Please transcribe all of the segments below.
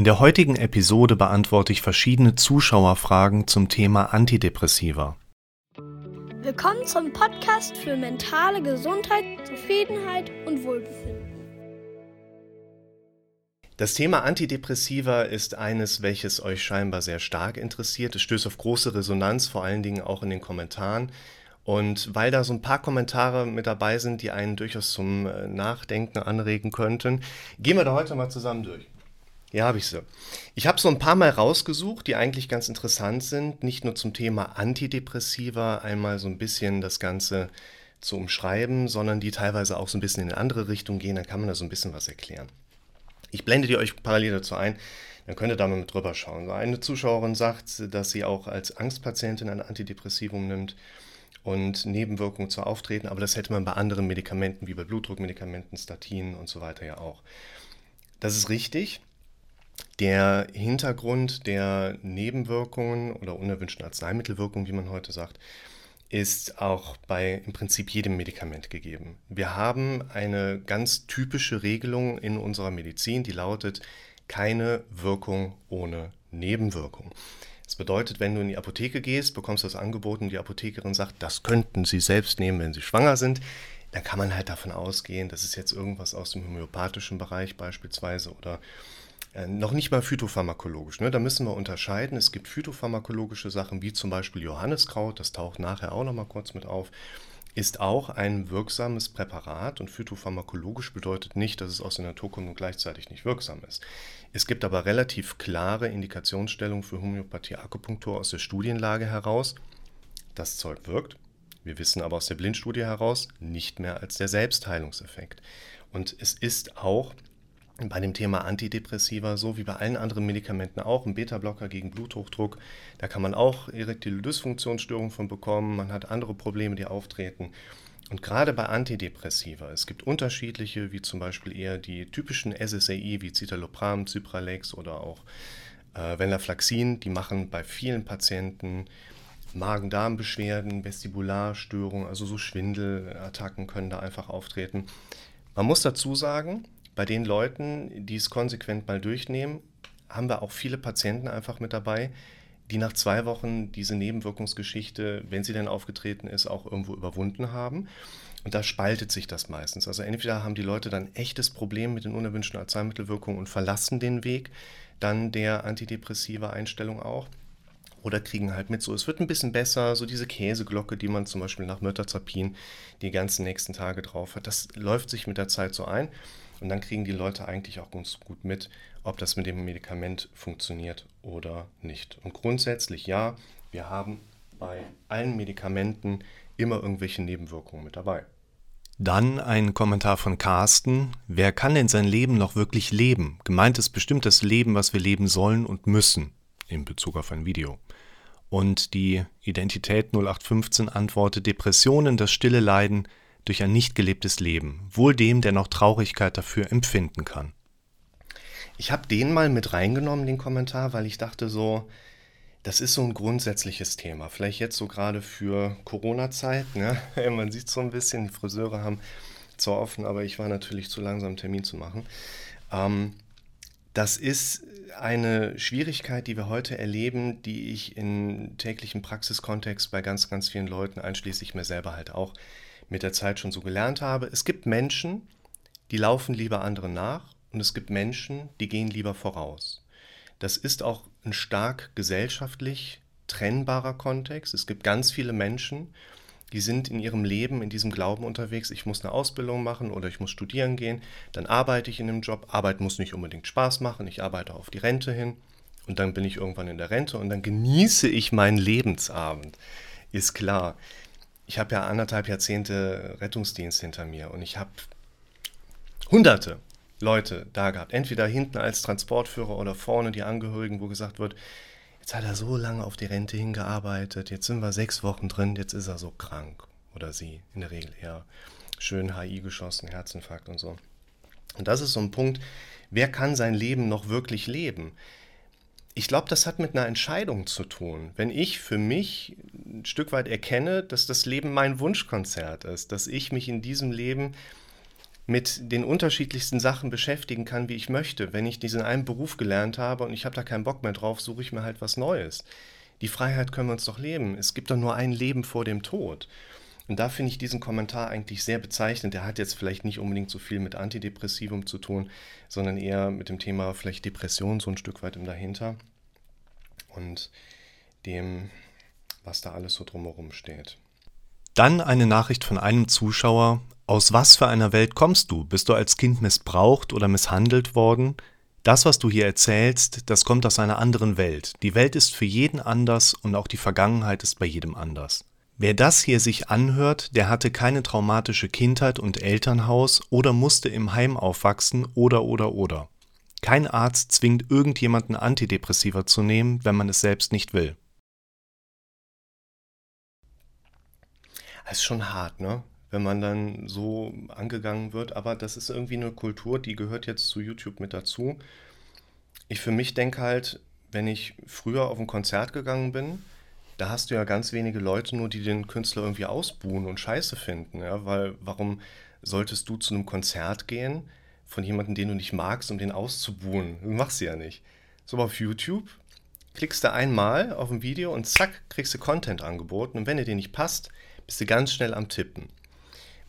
In der heutigen Episode beantworte ich verschiedene Zuschauerfragen zum Thema Antidepressiva. Willkommen zum Podcast für mentale Gesundheit, Zufriedenheit und Wohlbefinden. Das Thema Antidepressiva ist eines, welches euch scheinbar sehr stark interessiert. Es stößt auf große Resonanz, vor allen Dingen auch in den Kommentaren. Und weil da so ein paar Kommentare mit dabei sind, die einen durchaus zum äh, Nachdenken anregen könnten, gehen wir da heute mal zusammen durch. Ja, habe ich sie. Ich habe so ein paar Mal rausgesucht, die eigentlich ganz interessant sind, nicht nur zum Thema Antidepressiva, einmal so ein bisschen das Ganze zu umschreiben, sondern die teilweise auch so ein bisschen in eine andere Richtung gehen, dann kann man da so ein bisschen was erklären. Ich blende die euch parallel dazu ein, dann könnt ihr da mal mit drüber schauen. eine Zuschauerin sagt, dass sie auch als Angstpatientin ein Antidepressivum nimmt und Nebenwirkungen zu auftreten, aber das hätte man bei anderen Medikamenten wie bei Blutdruckmedikamenten, Statinen und so weiter ja auch. Das ist richtig. Der Hintergrund der Nebenwirkungen oder unerwünschten Arzneimittelwirkungen, wie man heute sagt, ist auch bei im Prinzip jedem Medikament gegeben. Wir haben eine ganz typische Regelung in unserer Medizin, die lautet keine Wirkung ohne Nebenwirkung. Das bedeutet, wenn du in die Apotheke gehst, bekommst du das Angebot und die Apothekerin sagt, das könnten Sie selbst nehmen, wenn Sie schwanger sind, dann kann man halt davon ausgehen, das ist jetzt irgendwas aus dem homöopathischen Bereich beispielsweise oder äh, noch nicht mal phytopharmakologisch. Ne? Da müssen wir unterscheiden. Es gibt phytopharmakologische Sachen, wie zum Beispiel Johanniskraut, das taucht nachher auch noch mal kurz mit auf, ist auch ein wirksames Präparat und phytopharmakologisch bedeutet nicht, dass es aus der Natur kommt und gleichzeitig nicht wirksam ist. Es gibt aber relativ klare Indikationsstellungen für Homöopathie-Akupunktur aus der Studienlage heraus. Das Zeug wirkt. Wir wissen aber aus der Blindstudie heraus nicht mehr als der Selbstheilungseffekt. Und es ist auch bei dem Thema Antidepressiva, so wie bei allen anderen Medikamenten auch, ein Beta-Blocker gegen Bluthochdruck. Da kann man auch erektile Dysfunktionsstörungen von bekommen, man hat andere Probleme, die auftreten. Und gerade bei Antidepressiva, es gibt unterschiedliche, wie zum Beispiel eher die typischen SSRI wie Citalopram, Cipralex oder auch äh, Venlafaxin, die machen bei vielen Patienten Magen-Darm-Beschwerden, Vestibularstörungen, also so Schwindelattacken können da einfach auftreten. Man muss dazu sagen, bei den Leuten, die es konsequent mal durchnehmen, haben wir auch viele Patienten einfach mit dabei, die nach zwei Wochen diese Nebenwirkungsgeschichte, wenn sie denn aufgetreten ist, auch irgendwo überwunden haben. Und da spaltet sich das meistens. Also entweder haben die Leute dann echtes Problem mit den unerwünschten Arzneimittelwirkungen und verlassen den Weg dann der antidepressive Einstellung auch. Oder kriegen halt mit so, es wird ein bisschen besser, so diese Käseglocke, die man zum Beispiel nach Mirtazapin die ganzen nächsten Tage drauf hat, das läuft sich mit der Zeit so ein. Und dann kriegen die Leute eigentlich auch ganz gut mit, ob das mit dem Medikament funktioniert oder nicht. Und grundsätzlich ja, wir haben bei allen Medikamenten immer irgendwelche Nebenwirkungen mit dabei. Dann ein Kommentar von Carsten. Wer kann denn sein Leben noch wirklich leben? Gemeint ist bestimmt das Leben, was wir leben sollen und müssen, in Bezug auf ein Video. Und die Identität 0815 antwortet Depressionen, das stille Leiden, durch ein nicht gelebtes Leben, wohl dem, der noch Traurigkeit dafür empfinden kann. Ich habe den mal mit reingenommen, den Kommentar, weil ich dachte so, das ist so ein grundsätzliches Thema. Vielleicht jetzt so gerade für Corona-Zeit. Ne? Man sieht so ein bisschen, Friseure haben zwar offen, aber ich war natürlich zu langsam, einen Termin zu machen. Ähm, das ist eine Schwierigkeit, die wir heute erleben, die ich in täglichem Praxiskontext bei ganz, ganz vielen Leuten, einschließlich mir selber halt auch, mit der Zeit schon so gelernt habe. Es gibt Menschen, die laufen lieber anderen nach und es gibt Menschen, die gehen lieber voraus. Das ist auch ein stark gesellschaftlich trennbarer Kontext. Es gibt ganz viele Menschen, die sind in ihrem Leben in diesem Glauben unterwegs, ich muss eine Ausbildung machen oder ich muss studieren gehen, dann arbeite ich in einem Job. Arbeit muss nicht unbedingt Spaß machen, ich arbeite auf die Rente hin und dann bin ich irgendwann in der Rente und dann genieße ich meinen Lebensabend. Ist klar ich habe ja anderthalb Jahrzehnte Rettungsdienst hinter mir und ich habe hunderte Leute da gehabt. Entweder hinten als Transportführer oder vorne die Angehörigen, wo gesagt wird, jetzt hat er so lange auf die Rente hingearbeitet, jetzt sind wir sechs Wochen drin, jetzt ist er so krank. Oder sie, in der Regel eher schön HI geschossen, Herzinfarkt und so. Und das ist so ein Punkt, wer kann sein Leben noch wirklich leben? Ich glaube, das hat mit einer Entscheidung zu tun. Wenn ich für mich ein Stück weit erkenne, dass das Leben mein Wunschkonzert ist, dass ich mich in diesem Leben mit den unterschiedlichsten Sachen beschäftigen kann, wie ich möchte. Wenn ich diesen einen Beruf gelernt habe und ich habe da keinen Bock mehr drauf, suche ich mir halt was Neues. Die Freiheit können wir uns doch leben. Es gibt doch nur ein Leben vor dem Tod. Und da finde ich diesen Kommentar eigentlich sehr bezeichnend. Der hat jetzt vielleicht nicht unbedingt so viel mit Antidepressivum zu tun, sondern eher mit dem Thema vielleicht Depression so ein Stück weit im dahinter und dem, was da alles so drumherum steht. Dann eine Nachricht von einem Zuschauer. Aus was für einer Welt kommst du? Bist du als Kind missbraucht oder misshandelt worden? Das, was du hier erzählst, das kommt aus einer anderen Welt. Die Welt ist für jeden anders und auch die Vergangenheit ist bei jedem anders. Wer das hier sich anhört, der hatte keine traumatische Kindheit und Elternhaus oder musste im Heim aufwachsen oder oder oder. Kein Arzt zwingt irgendjemanden Antidepressiva zu nehmen, wenn man es selbst nicht will. Es ist schon hart, ne? Wenn man dann so angegangen wird, aber das ist irgendwie eine Kultur, die gehört jetzt zu YouTube mit dazu. Ich für mich denke halt, wenn ich früher auf ein Konzert gegangen bin, da hast du ja ganz wenige Leute nur, die den Künstler irgendwie ausbuhen und scheiße finden, ja, weil warum solltest du zu einem Konzert gehen von jemandem, den du nicht magst, um den auszubuhen? Du machst du ja nicht. So auf YouTube klickst du einmal auf ein Video und zack, kriegst du Content angeboten und wenn dir nicht passt, bist du ganz schnell am Tippen.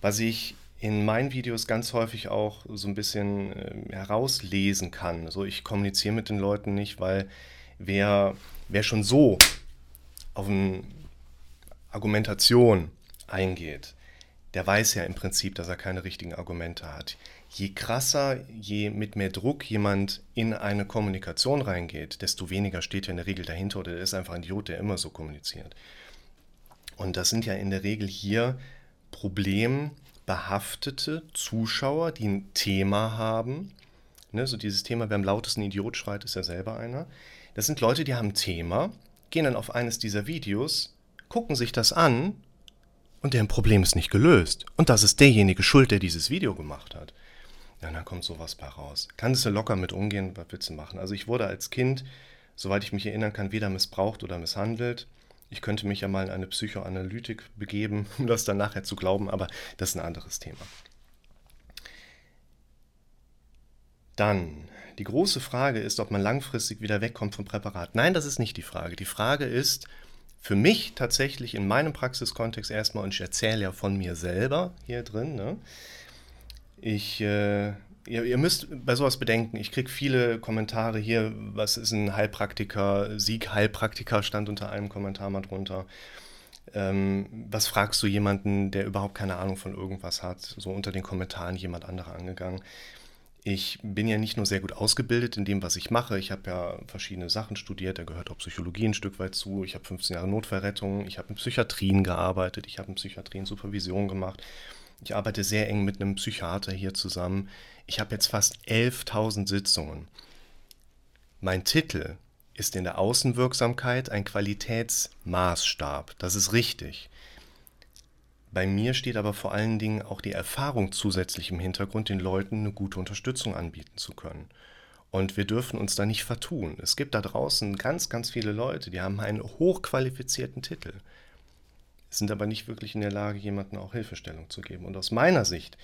Was ich in meinen Videos ganz häufig auch so ein bisschen äh, herauslesen kann. Also ich kommuniziere mit den Leuten nicht, weil wer, wer schon so auf eine Argumentation eingeht, der weiß ja im Prinzip, dass er keine richtigen Argumente hat. Je krasser, je mit mehr Druck jemand in eine Kommunikation reingeht, desto weniger steht ja in der Regel dahinter oder er ist einfach ein Idiot, der immer so kommuniziert. Und das sind ja in der Regel hier problembehaftete Zuschauer, die ein Thema haben. Ne, so dieses Thema, wer am lautesten Idiot schreit, ist ja selber einer. Das sind Leute, die haben ein Thema, gehen dann auf eines dieser Videos, gucken sich das an und deren Problem ist nicht gelöst. Und das ist derjenige schuld, der dieses Video gemacht hat. Ja, dann kommt sowas bei raus. Kannst du locker mit umgehen, was willst du machen? Also ich wurde als Kind, soweit ich mich erinnern kann, weder missbraucht oder misshandelt. Ich könnte mich ja mal in eine Psychoanalytik begeben, um das dann nachher zu glauben, aber das ist ein anderes Thema. Dann, die große Frage ist, ob man langfristig wieder wegkommt vom Präparat. Nein, das ist nicht die Frage. Die Frage ist für mich tatsächlich in meinem Praxiskontext erstmal, und ich erzähle ja von mir selber hier drin, ne? ich äh, ihr, ihr, müsst bei sowas bedenken, ich kriege viele Kommentare hier, was ist ein Heilpraktiker, Sieg-Heilpraktiker stand unter einem Kommentar mal drunter. Ähm, was fragst du jemanden, der überhaupt keine Ahnung von irgendwas hat? So unter den Kommentaren jemand anderer angegangen. Ich bin ja nicht nur sehr gut ausgebildet in dem, was ich mache. Ich habe ja verschiedene Sachen studiert. Da gehört auch Psychologie ein Stück weit zu. Ich habe 15 Jahre Notfallrettung. Ich habe in Psychiatrien gearbeitet. Ich habe in Psychiatrien Supervision gemacht. Ich arbeite sehr eng mit einem Psychiater hier zusammen. Ich habe jetzt fast 11.000 Sitzungen. Mein Titel ist in der Außenwirksamkeit ein Qualitätsmaßstab. Das ist richtig. Bei mir steht aber vor allen Dingen auch die Erfahrung zusätzlich im Hintergrund, den Leuten eine gute Unterstützung anbieten zu können. Und wir dürfen uns da nicht vertun. Es gibt da draußen ganz, ganz viele Leute, die haben einen hochqualifizierten Titel, sind aber nicht wirklich in der Lage, jemandem auch Hilfestellung zu geben. Und aus meiner Sicht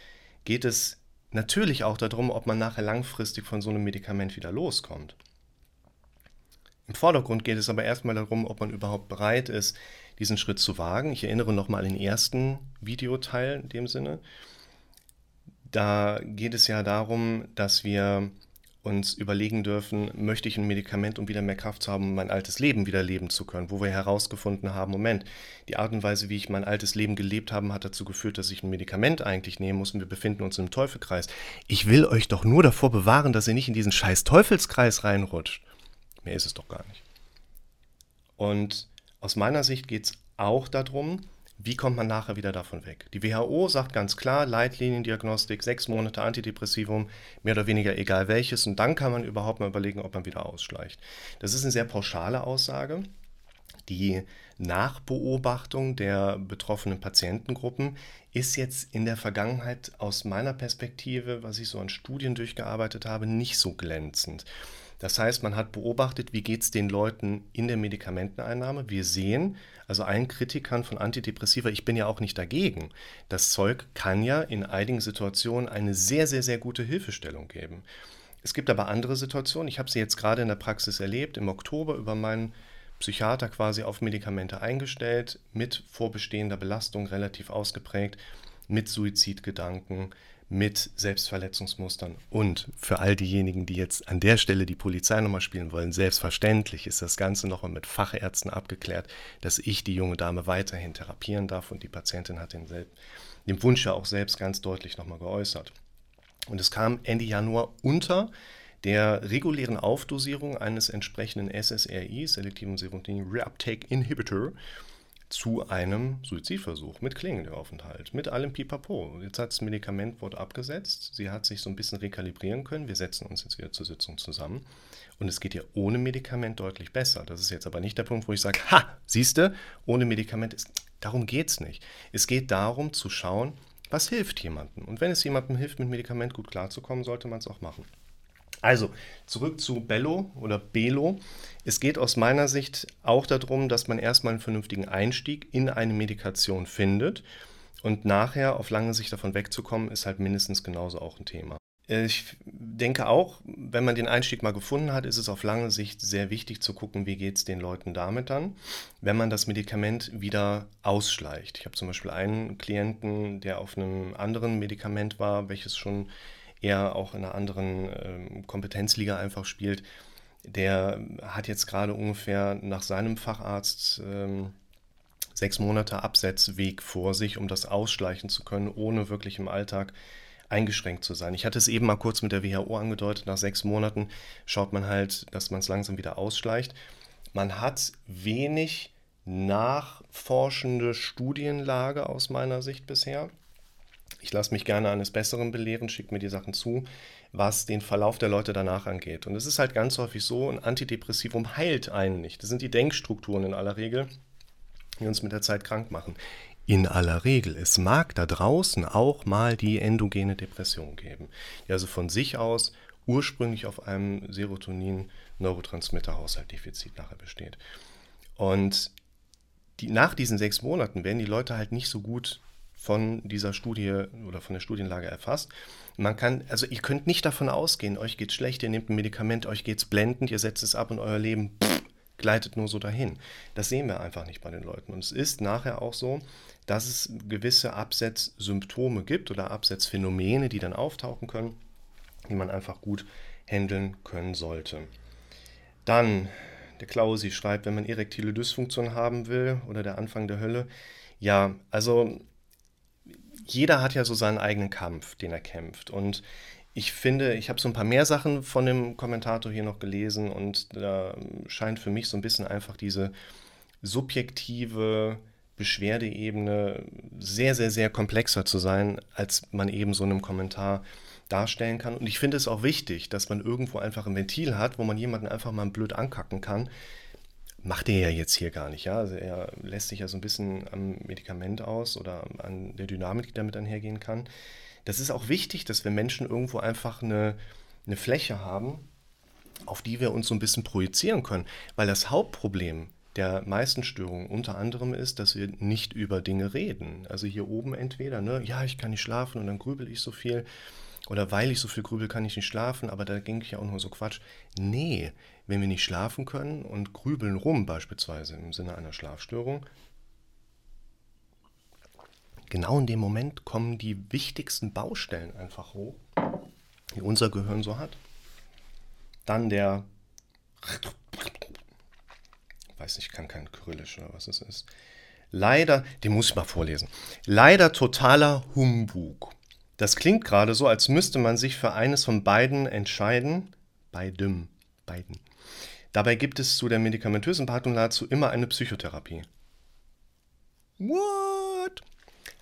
geht es natürlich auch darum, ob man nachher langfristig von so einem Medikament wieder loskommt. Im Vordergrund geht es aber erstmal darum, ob man überhaupt bereit ist, diesen Schritt zu wagen. Ich erinnere nochmal an den ersten Videoteil in dem Sinne. Da geht es ja darum, dass wir uns überlegen dürfen, möchte ich ein Medikament, um wieder mehr Kraft zu haben, um mein altes Leben wieder leben zu können, wo wir herausgefunden haben, Moment, die Art und Weise, wie ich mein altes Leben gelebt habe, hat dazu geführt, dass ich ein Medikament eigentlich nehmen muss und wir befinden uns im Teufelskreis. Ich will euch doch nur davor bewahren, dass ihr nicht in diesen scheiß Teufelskreis reinrutscht. Mehr ist es doch gar nicht. Und aus meiner Sicht geht es auch darum, wie kommt man nachher wieder davon weg? Die WHO sagt ganz klar, Leitliniendiagnostik, sechs Monate Antidepressivum, mehr oder weniger egal welches, und dann kann man überhaupt mal überlegen, ob man wieder ausschleicht. Das ist eine sehr pauschale Aussage. Die Nachbeobachtung der betroffenen Patientengruppen ist jetzt in der Vergangenheit aus meiner Perspektive, was ich so an Studien durchgearbeitet habe, nicht so glänzend. Das heißt, man hat beobachtet, wie geht es den Leuten in der Medikamenteneinnahme. Wir sehen, also allen Kritikern von Antidepressiva, ich bin ja auch nicht dagegen. Das Zeug kann ja in einigen Situationen eine sehr, sehr, sehr gute Hilfestellung geben. Es gibt aber andere Situationen. Ich habe sie jetzt gerade in der Praxis erlebt, im Oktober über meinen Psychiater quasi auf Medikamente eingestellt, mit vorbestehender Belastung relativ ausgeprägt, mit Suizidgedanken, mit Selbstverletzungsmustern. Und für all diejenigen, die jetzt an der Stelle die Polizei nochmal spielen wollen, selbstverständlich ist das Ganze nochmal mit Fachärzten abgeklärt, dass ich die junge Dame weiterhin therapieren darf und die Patientin hat den, den Wunsch ja auch selbst ganz deutlich nochmal geäußert. Und es kam Ende Januar unter der regulären Aufdosierung eines entsprechenden SSRI, Selektiven Serotonin Reuptake Inhibitor, zu einem Suizidversuch mit Klingenaufenthalt, mit allem Pipapo. Jetzt hat das Medikament wurde abgesetzt, sie hat sich so ein bisschen rekalibrieren können, wir setzen uns jetzt wieder zur Sitzung zusammen und es geht ihr ohne Medikament deutlich besser. Das ist jetzt aber nicht der Punkt, wo ich sage, ha, siehste, ohne Medikament ist, darum geht es nicht. Es geht darum zu schauen, was hilft jemandem. Und wenn es jemandem hilft, mit Medikament gut klarzukommen, sollte man es auch machen. Also, zurück zu Bello oder Belo. Es geht aus meiner Sicht auch darum, dass man erstmal einen vernünftigen Einstieg in eine Medikation findet und nachher auf lange Sicht davon wegzukommen, ist halt mindestens genauso auch ein Thema. Ich denke auch, wenn man den Einstieg mal gefunden hat, ist es auf lange Sicht sehr wichtig zu gucken, wie geht es den Leuten damit dann, wenn man das Medikament wieder ausschleicht. Ich habe zum Beispiel einen Klienten, der auf einem anderen Medikament war, welches schon eher auch in einer anderen äh, Kompetenzliga einfach spielt, der hat jetzt gerade ungefähr nach seinem Facharzt ähm, sechs Monate Absetzweg vor sich, um das ausschleichen zu können, ohne wirklich im Alltag eingeschränkt zu sein. Ich hatte es eben mal kurz mit der WHO angedeutet, nach sechs Monaten schaut man halt, dass man es langsam wieder ausschleicht. Man hat wenig nachforschende Studienlage aus meiner Sicht bisher. Ich lasse mich gerne eines Besseren belehren, schicke mir die Sachen zu, was den Verlauf der Leute danach angeht. Und es ist halt ganz häufig so, ein Antidepressivum heilt einen nicht. Das sind die Denkstrukturen in aller Regel, die uns mit der Zeit krank machen. In aller Regel. Es mag da draußen auch mal die endogene Depression geben, die also von sich aus ursprünglich auf einem Serotonin-Neurotransmitter-Haushaltdefizit nachher besteht. Und die, nach diesen sechs Monaten werden die Leute halt nicht so gut von dieser Studie oder von der Studienlage erfasst. Man kann, also ihr könnt nicht davon ausgehen, euch geht's schlecht, ihr nehmt ein Medikament, euch geht's blendend, ihr setzt es ab und euer Leben pff, gleitet nur so dahin. Das sehen wir einfach nicht bei den Leuten. Und es ist nachher auch so, dass es gewisse Absetzsymptome gibt oder Absetzphänomene, die dann auftauchen können, die man einfach gut handeln können sollte. Dann, der Klausi schreibt, wenn man erektile Dysfunktion haben will oder der Anfang der Hölle. Ja, also jeder hat ja so seinen eigenen Kampf, den er kämpft. Und ich finde, ich habe so ein paar mehr Sachen von dem Kommentator hier noch gelesen und da scheint für mich so ein bisschen einfach diese subjektive Beschwerdeebene sehr, sehr, sehr komplexer zu sein, als man eben so in einem Kommentar darstellen kann. Und ich finde es auch wichtig, dass man irgendwo einfach ein Ventil hat, wo man jemanden einfach mal blöd ankacken kann, macht er ja jetzt hier gar nicht. Ja? Also er lässt sich ja so ein bisschen am Medikament aus oder an der Dynamik, die damit einhergehen kann. Das ist auch wichtig, dass wir Menschen irgendwo einfach eine, eine Fläche haben, auf die wir uns so ein bisschen projizieren können. Weil das Hauptproblem der meisten Störungen unter anderem ist, dass wir nicht über Dinge reden. Also hier oben entweder, ne, ja, ich kann nicht schlafen und dann grübel ich so viel. Oder weil ich so viel grübel, kann ich nicht schlafen, aber da ging ich ja auch nur so Quatsch. Nee, wenn wir nicht schlafen können und grübeln rum, beispielsweise im Sinne einer Schlafstörung, genau in dem Moment kommen die wichtigsten Baustellen einfach hoch, die unser Gehirn so hat. Dann der, weiß nicht, ich kann kein Kyrillisch oder was es ist. Leider, den muss ich mal vorlesen. Leider totaler Humbug. Das klingt gerade so, als müsste man sich für eines von beiden entscheiden. Beidem, beiden. Dabei gibt es zu der medikamentösen Behandlung nahezu immer eine Psychotherapie. What?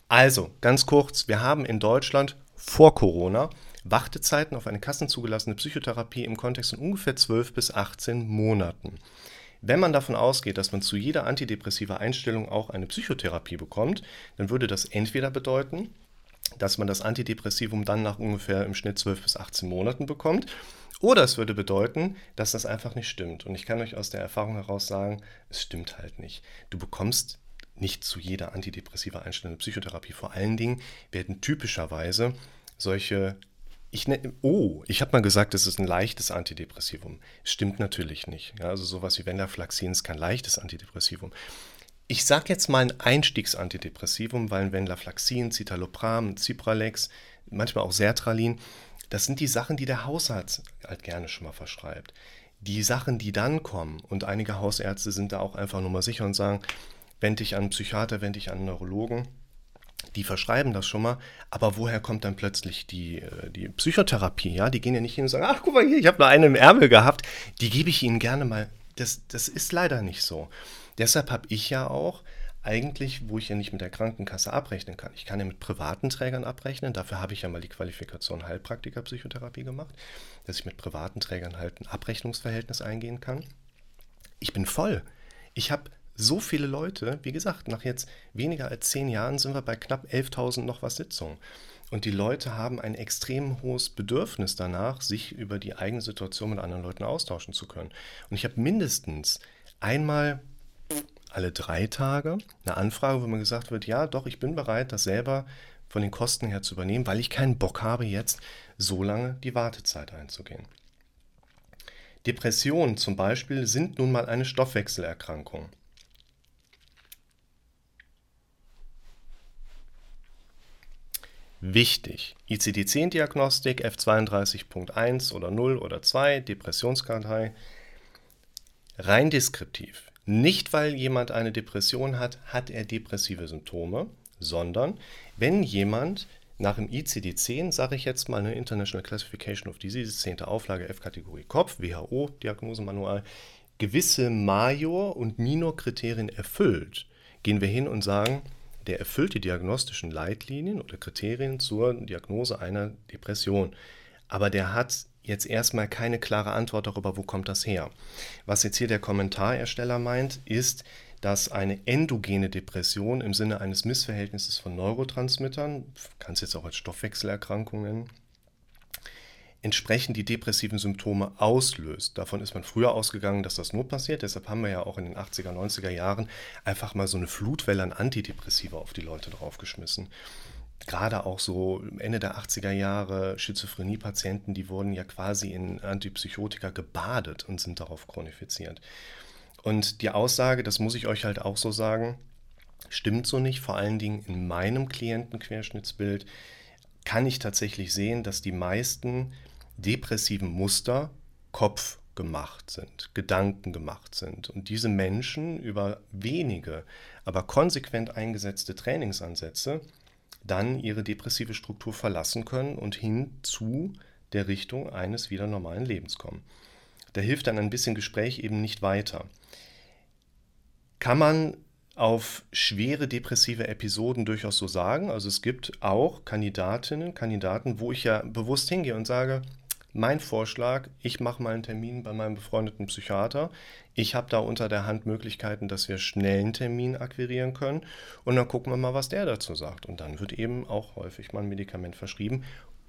Also, ganz kurz, wir haben in Deutschland vor Corona Wartezeiten auf eine kassenzugelassene Psychotherapie im Kontext von ungefähr 12 bis 18 Monaten. Wenn man davon ausgeht, dass man zu jeder antidepressiver Einstellung auch eine Psychotherapie bekommt, dann würde das entweder bedeuten, dass man das Antidepressivum dann nach ungefähr im Schnitt 12 bis 18 Monaten bekommt. Oder es würde bedeuten, dass das einfach nicht stimmt. Und ich kann euch aus der Erfahrung heraus sagen, es stimmt halt nicht. Du bekommst nicht zu jeder antidepressiver einstellende Psychotherapie. Vor allen Dingen werden typischerweise solche ich ne, oh, ich habe mal gesagt, es ist ein leichtes Antidepressivum. Stimmt natürlich nicht. Ja, also sowas wie Venlafaxin ist kein leichtes Antidepressivum. Ich sage jetzt mal ein Einstiegsantidepressivum, weil Venlafaxin, Citalopram, Cipralex, manchmal auch Sertralin, das sind die Sachen, die der Hausarzt halt gerne schon mal verschreibt. Die Sachen, die dann kommen, und einige Hausärzte sind da auch einfach nur mal sicher und sagen, wende dich an einen Psychiater, wende dich an einen Neurologen, die verschreiben das schon mal, aber woher kommt dann plötzlich die, äh, die Psychotherapie? Ja, die gehen ja nicht hin und sagen, ach guck mal hier, ich habe nur eine im Ärmel gehabt, die gebe ich Ihnen gerne mal. Das, das ist leider nicht so. Deshalb habe ich ja auch eigentlich, wo ich ja nicht mit der Krankenkasse abrechnen kann. Ich kann ja mit privaten Trägern abrechnen. Dafür habe ich ja mal die Qualifikation Heilpraktiker Psychotherapie gemacht, dass ich mit privaten Trägern halt ein Abrechnungsverhältnis eingehen kann. Ich bin voll. Ich habe so viele Leute, wie gesagt, nach jetzt weniger als zehn Jahren sind wir bei knapp 11.000 noch was Sitzungen. Und die Leute haben ein extrem hohes Bedürfnis danach, sich über die eigene Situation mit anderen Leuten austauschen zu können. Und ich habe mindestens einmal alle drei Tage eine Anfrage, wo mir gesagt wird, ja, doch, ich bin bereit, das selber von den Kosten her zu übernehmen, weil ich keinen Bock habe, jetzt so lange die Wartezeit einzugehen. Depressionen zum Beispiel sind nun mal eine Stoffwechselerkrankung. Wichtig. ICD-10-Diagnostik, F32.1 oder 0 oder 2, Depressionskartei. Rein deskriptiv. Nicht, weil jemand eine Depression hat, hat er depressive Symptome, sondern wenn jemand nach dem ICD-10, sage ich jetzt mal eine International Classification of Diseases, 10. Auflage F-Kategorie Kopf, WHO, Diagnosemanual, gewisse Major- und Minor-Kriterien erfüllt, gehen wir hin und sagen, der erfüllt die diagnostischen Leitlinien oder Kriterien zur Diagnose einer Depression. Aber der hat jetzt erstmal keine klare Antwort darüber, wo kommt das her. Was jetzt hier der Kommentarersteller meint, ist, dass eine endogene Depression im Sinne eines Missverhältnisses von Neurotransmittern, kann es jetzt auch als Stoffwechselerkrankung nennen, entsprechend die depressiven Symptome auslöst. Davon ist man früher ausgegangen, dass das nur passiert. Deshalb haben wir ja auch in den 80er, 90er Jahren einfach mal so eine Flutwelle an Antidepressiva auf die Leute draufgeschmissen. Gerade auch so Ende der 80er Jahre Schizophrenie-Patienten, die wurden ja quasi in Antipsychotika gebadet und sind darauf chronifiziert. Und die Aussage, das muss ich euch halt auch so sagen, stimmt so nicht, vor allen Dingen in meinem Klientenquerschnittsbild kann ich tatsächlich sehen, dass die meisten depressiven Muster Kopf gemacht sind, Gedanken gemacht sind. Und diese Menschen über wenige, aber konsequent eingesetzte Trainingsansätze dann ihre depressive Struktur verlassen können und hin zu der Richtung eines wieder normalen Lebens kommen. Da hilft dann ein bisschen Gespräch eben nicht weiter. Kann man auf schwere depressive Episoden durchaus so sagen. Also es gibt auch Kandidatinnen, Kandidaten, wo ich ja bewusst hingehe und sage, mein Vorschlag, ich mache mal einen Termin bei meinem befreundeten Psychiater. Ich habe da unter der Hand Möglichkeiten, dass wir schnell einen Termin akquirieren können und dann gucken wir mal, was der dazu sagt. Und dann wird eben auch häufig mal ein Medikament verschrieben,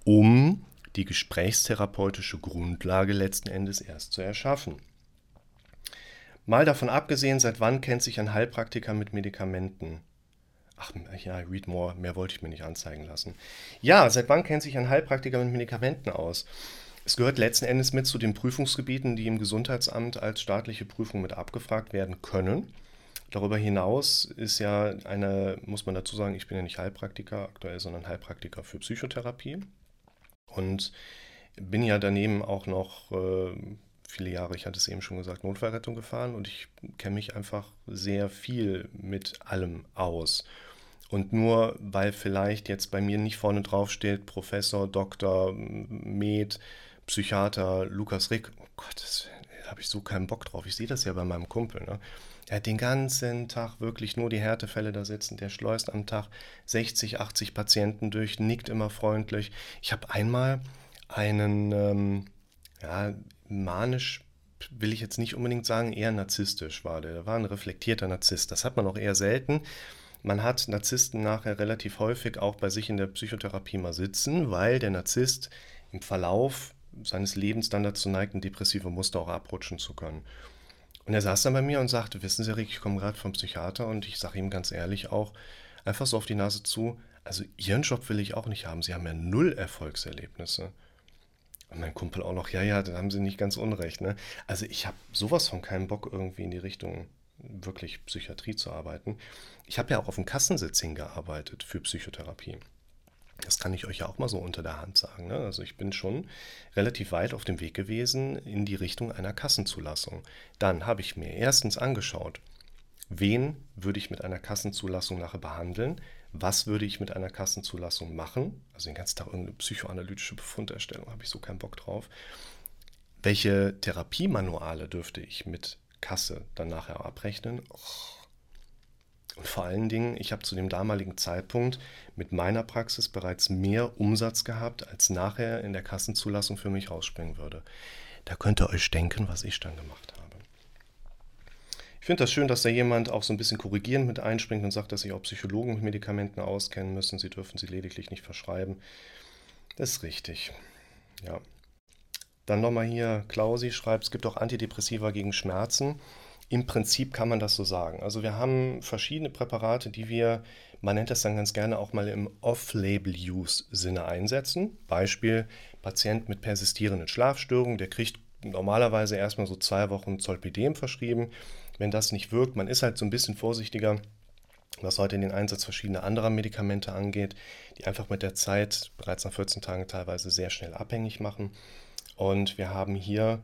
um die gesprächstherapeutische Grundlage letzten Endes erst zu erschaffen. Mal davon abgesehen, seit wann kennt sich ein Heilpraktiker mit Medikamenten? Ach ja, read more, mehr wollte ich mir nicht anzeigen lassen. Ja, seit wann kennt sich ein Heilpraktiker mit Medikamenten aus? Es gehört letzten Endes mit zu den Prüfungsgebieten, die im Gesundheitsamt als staatliche Prüfung mit abgefragt werden können. Darüber hinaus ist ja eine, muss man dazu sagen, ich bin ja nicht Heilpraktiker aktuell, sondern Heilpraktiker für Psychotherapie. Und bin ja daneben auch noch äh, viele Jahre, ich hatte es eben schon gesagt, Notfallrettung gefahren und ich kenne mich einfach sehr viel mit allem aus. Und nur weil vielleicht jetzt bei mir nicht vorne drauf steht, Professor, Doktor, Med, Psychiater Lukas Rick, oh Gott, da habe ich so keinen Bock drauf. Ich sehe das ja bei meinem Kumpel. Ne? Er hat den ganzen Tag wirklich nur die Härtefälle da sitzen. Der schleust am Tag 60, 80 Patienten durch, nickt immer freundlich. Ich habe einmal einen, ähm, ja, manisch will ich jetzt nicht unbedingt sagen, eher narzisstisch war der. Der war ein reflektierter Narzisst. Das hat man auch eher selten. man hat Narzissten nachher relativ häufig auch bei sich in der Psychotherapie mal sitzen, weil der Narzisst im Verlauf seines Lebens dann dazu neigt, ein depressive Muster auch abrutschen zu können. Und er saß dann bei mir und sagte, wissen Sie, Rick, ich komme gerade vom Psychiater und ich sage ihm ganz ehrlich auch, einfach so auf die Nase zu, also Ihren Job will ich auch nicht haben, Sie haben ja null Erfolgserlebnisse. Und mein Kumpel auch noch, ja, ja, da haben Sie nicht ganz unrecht. Ne? Also ich habe sowas von keinen Bock, irgendwie in die Richtung wirklich Psychiatrie zu arbeiten. Ich habe ja auch auf dem Kassensitz hingearbeitet für Psychotherapie. Das kann ich euch ja auch mal so unter der Hand sagen. Ne? Also ich bin schon relativ weit auf dem Weg gewesen in die Richtung einer Kassenzulassung. Dann habe ich mir erstens angeschaut, wen würde ich mit einer Kassenzulassung nachher behandeln, was würde ich mit einer Kassenzulassung machen, also den ganzen Tag irgendeine psychoanalytische Befunderstellung, habe ich so keinen Bock drauf. Welche Therapiemanuale dürfte ich mit Kasse dann nachher abrechnen? Oh und vor allen Dingen, ich habe zu dem damaligen Zeitpunkt mit meiner Praxis bereits mehr Umsatz gehabt, als nachher in der Kassenzulassung für mich rausspringen würde. Da könnt ihr euch denken, was ich dann gemacht habe. Ich finde das schön, dass da jemand auch so ein bisschen korrigierend mit einspringt und sagt, dass sich auch Psychologen mit Medikamenten auskennen müssen. Sie dürfen sie lediglich nicht verschreiben. Das ist richtig. Ja. Dann nochmal hier, Klausi schreibt, es gibt auch Antidepressiva gegen Schmerzen. Im Prinzip kann man das so sagen. Also wir haben verschiedene Präparate, die wir, man nennt das dann ganz gerne auch mal im Off-Label-Use-Sinne einsetzen. Beispiel Patient mit persistierenden Schlafstörungen, der kriegt normalerweise erstmal so zwei Wochen Zolpidem verschrieben. Wenn das nicht wirkt, man ist halt so ein bisschen vorsichtiger, was heute den Einsatz verschiedener anderer Medikamente angeht, die einfach mit der Zeit bereits nach 14 Tagen teilweise sehr schnell abhängig machen. Und wir haben hier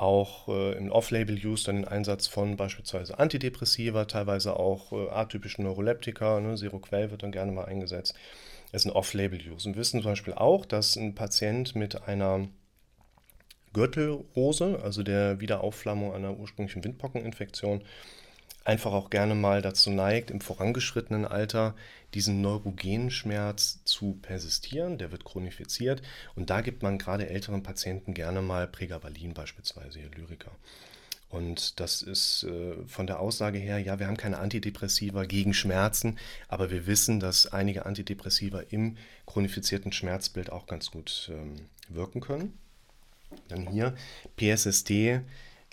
auch äh, im Off-Label-Use dann den Einsatz von beispielsweise Antidepressiva, teilweise auch äh, atypischen Neuroleptika, ne, Seroquel wird dann gerne mal eingesetzt. Das ist ein Off-Label-Use. Und wir wissen zum Beispiel auch, dass ein Patient mit einer Gürtelrose, also der Wiederaufflammung einer ursprünglichen Windpockeninfektion, einfach auch gerne mal dazu neigt, im vorangeschrittenen Alter diesen neurogenen Schmerz zu persistieren. Der wird chronifiziert und da gibt man gerade älteren Patienten gerne mal Pregabalin beispielsweise, hier Lyriker. Und das ist äh, von der Aussage her, ja, wir haben keine Antidepressiva gegen Schmerzen, aber wir wissen, dass einige Antidepressiva im chronifizierten Schmerzbild auch ganz gut ähm, wirken können. Dann hier PSSD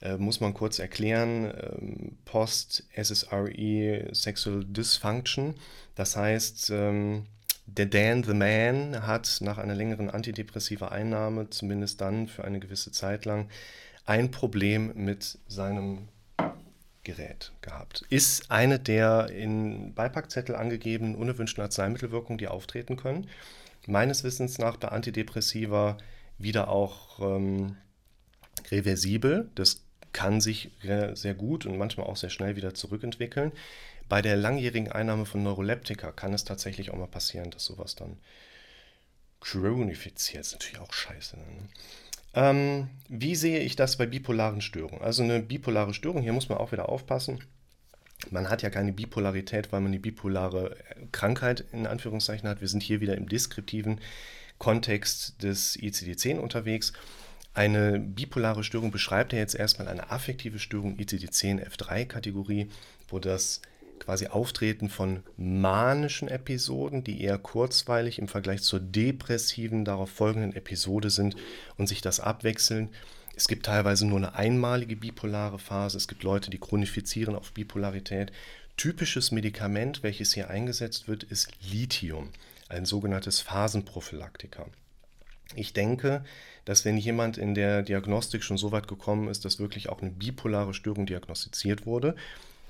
äh, muss man kurz erklären, ähm, Post-SSRE Sexual Dysfunction. Das heißt, ähm, der Dan the Man hat nach einer längeren antidepressiver Einnahme, zumindest dann für eine gewisse Zeit lang, ein Problem mit seinem Gerät gehabt. Ist eine der in Beipackzettel angegebenen unerwünschten Arzneimittelwirkungen, die auftreten können. Meines Wissens nach bei Antidepressiva wieder auch ähm, reversibel. Das kann sich sehr gut und manchmal auch sehr schnell wieder zurückentwickeln. Bei der langjährigen Einnahme von Neuroleptika kann es tatsächlich auch mal passieren, dass sowas dann chronifiziert. Ist natürlich auch scheiße. Ne? Ähm, wie sehe ich das bei bipolaren Störungen? Also eine bipolare Störung, hier muss man auch wieder aufpassen. Man hat ja keine Bipolarität, weil man eine bipolare Krankheit in Anführungszeichen hat. Wir sind hier wieder im deskriptiven Kontext des ICD-10 unterwegs. Eine bipolare Störung beschreibt ja jetzt erstmal eine affektive Störung ICD-10-F3-Kategorie, wo das quasi Auftreten von manischen Episoden, die eher kurzweilig im Vergleich zur depressiven darauf folgenden Episode sind und sich das abwechseln. Es gibt teilweise nur eine einmalige bipolare Phase. Es gibt Leute, die chronifizieren auf Bipolarität. Typisches Medikament, welches hier eingesetzt wird, ist Lithium, ein sogenanntes Phasenprophylaktika. Ich denke, dass wenn jemand in der Diagnostik schon so weit gekommen ist, dass wirklich auch eine bipolare Störung diagnostiziert wurde,